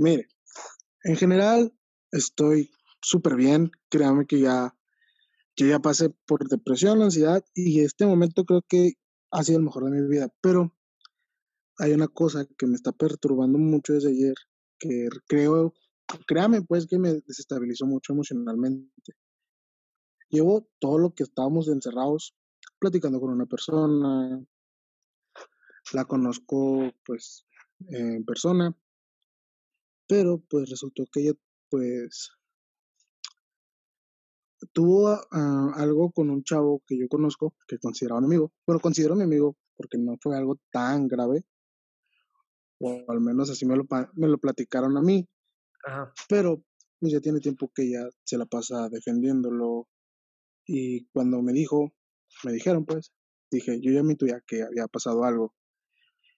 Mire, en general estoy súper bien. Créame que ya, que ya pasé por depresión, ansiedad y este momento creo que ha sido el mejor de mi vida. Pero hay una cosa que me está perturbando mucho desde ayer, que creo, créame pues que me desestabilizó mucho emocionalmente. Llevo todo lo que estábamos encerrados platicando con una persona, la conozco pues en persona, pero pues resultó que ella pues tuvo algo con un chavo que yo conozco, que consideraba mi amigo. Bueno, considero mi amigo porque no fue algo tan grave, o al menos así me lo, me lo platicaron a mí. Pero pues ya tiene tiempo que ella se la pasa defendiéndolo. Y cuando me dijo, me dijeron pues, dije, yo ya me tuya que había pasado algo.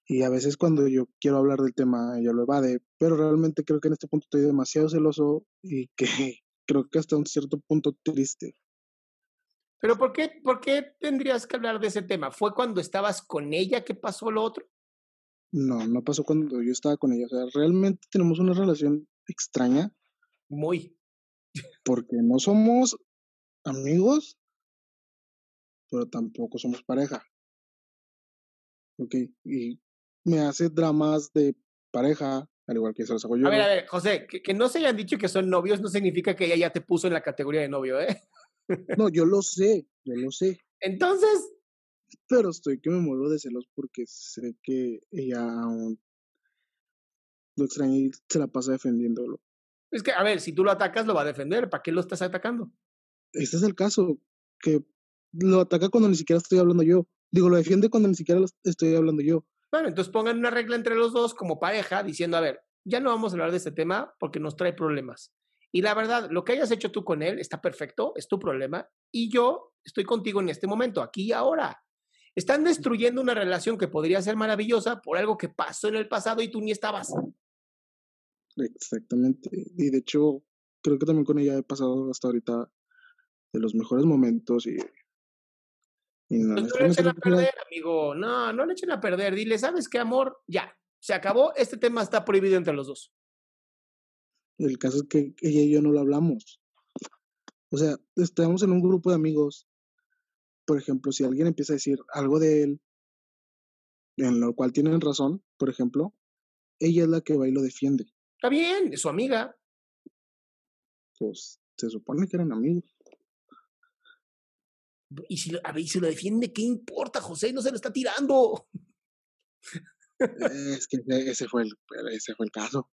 Y a veces cuando yo quiero hablar del tema, ella lo evade, pero realmente creo que en este punto estoy demasiado celoso y que creo que hasta un cierto punto triste. Pero ¿por qué, ¿por qué tendrías que hablar de ese tema? ¿Fue cuando estabas con ella que pasó lo otro? No, no pasó cuando yo estaba con ella. O sea, realmente tenemos una relación extraña. Muy. Porque no somos amigos, pero tampoco somos pareja. Ok, y me hace dramas de pareja, al igual que se los hago yo. A ver, a ver, José, que, no se hayan dicho que son novios no significa que ella ya te puso en la categoría de novio, ¿eh? No, yo lo sé, yo lo sé. Entonces. Pero estoy que me muero de celos porque sé que ella aún lo extraña y se la pasa defendiéndolo. Es que, a ver, si tú lo atacas, lo va a defender. ¿Para qué lo estás atacando? Este es el caso, que lo ataca cuando ni siquiera estoy hablando yo. Digo, lo defiende cuando ni siquiera estoy hablando yo. Bueno, entonces pongan una regla entre los dos como pareja diciendo, a ver, ya no vamos a hablar de este tema porque nos trae problemas. Y la verdad, lo que hayas hecho tú con él está perfecto, es tu problema, y yo estoy contigo en este momento, aquí y ahora. Están destruyendo una relación que podría ser maravillosa por algo que pasó en el pasado y tú ni estabas. Exactamente. Y de hecho, creo que también con ella he pasado hasta ahorita de los mejores momentos y no, pues le echen a perder, amigo. No, no le echen a perder. Dile, ¿sabes qué, amor? Ya, se acabó. Este tema está prohibido entre los dos. El caso es que ella y yo no lo hablamos. O sea, estamos en un grupo de amigos. Por ejemplo, si alguien empieza a decir algo de él, en lo cual tienen razón, por ejemplo, ella es la que va y lo defiende. Está bien, es su amiga. Pues se supone que eran amigos. Y si, a ver, si lo defiende, ¿qué importa, José? No se lo está tirando. Es que ese fue el, ese fue el caso.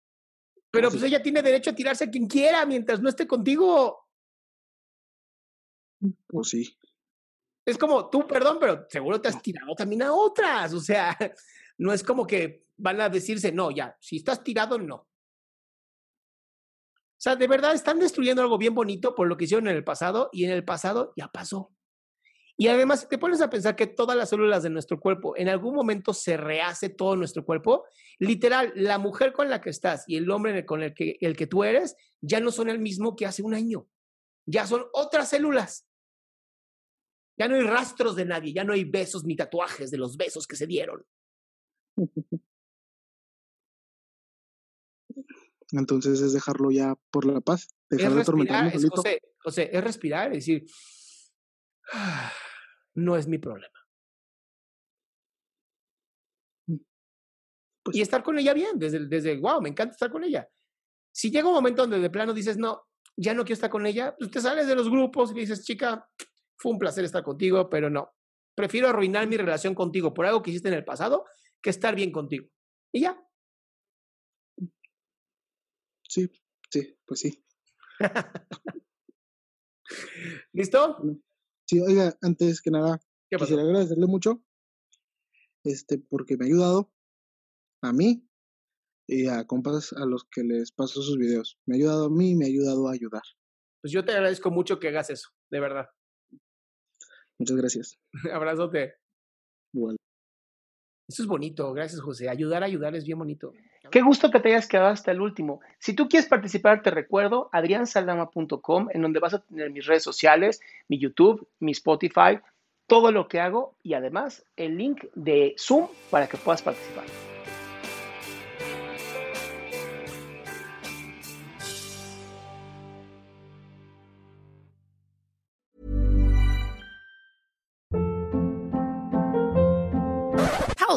Pero pues ella tiene derecho a tirarse a quien quiera mientras no esté contigo. Pues sí. Es como tú, perdón, pero seguro te has tirado también a otras. O sea, no es como que van a decirse, no, ya, si estás tirado, no. O sea, de verdad están destruyendo algo bien bonito por lo que hicieron en el pasado y en el pasado ya pasó. Y además, te pones a pensar que todas las células de nuestro cuerpo, en algún momento se rehace todo nuestro cuerpo. Literal, la mujer con la que estás y el hombre con el que, el que tú eres ya no son el mismo que hace un año. Ya son otras células. Ya no hay rastros de nadie, ya no hay besos ni tatuajes de los besos que se dieron. Entonces es dejarlo ya por la paz, dejar de es, José, José, es respirar, es decir, no es mi problema. Mm. Pues y estar con ella bien, desde, desde, wow, me encanta estar con ella. Si llega un momento donde de plano dices, no, ya no quiero estar con ella, pues te sales de los grupos y dices, chica, fue un placer estar contigo, pero no. Prefiero arruinar mi relación contigo por algo que hiciste en el pasado que estar bien contigo. Y ya. Sí, sí, pues sí. ¿Listo? Sí, oiga, antes que nada, quisiera agradecerle mucho, este, porque me ha ayudado a mí y a compas a los que les paso sus videos. Me ha ayudado a mí y me ha ayudado a ayudar. Pues yo te agradezco mucho que hagas eso, de verdad. Muchas gracias. Abrazote. Igual. Eso es bonito, gracias José. Ayudar a ayudar es bien bonito. Qué gusto que te hayas quedado hasta el último. Si tú quieres participar, te recuerdo adriansaldama.com, en donde vas a tener mis redes sociales, mi YouTube, mi Spotify, todo lo que hago y además el link de Zoom para que puedas participar.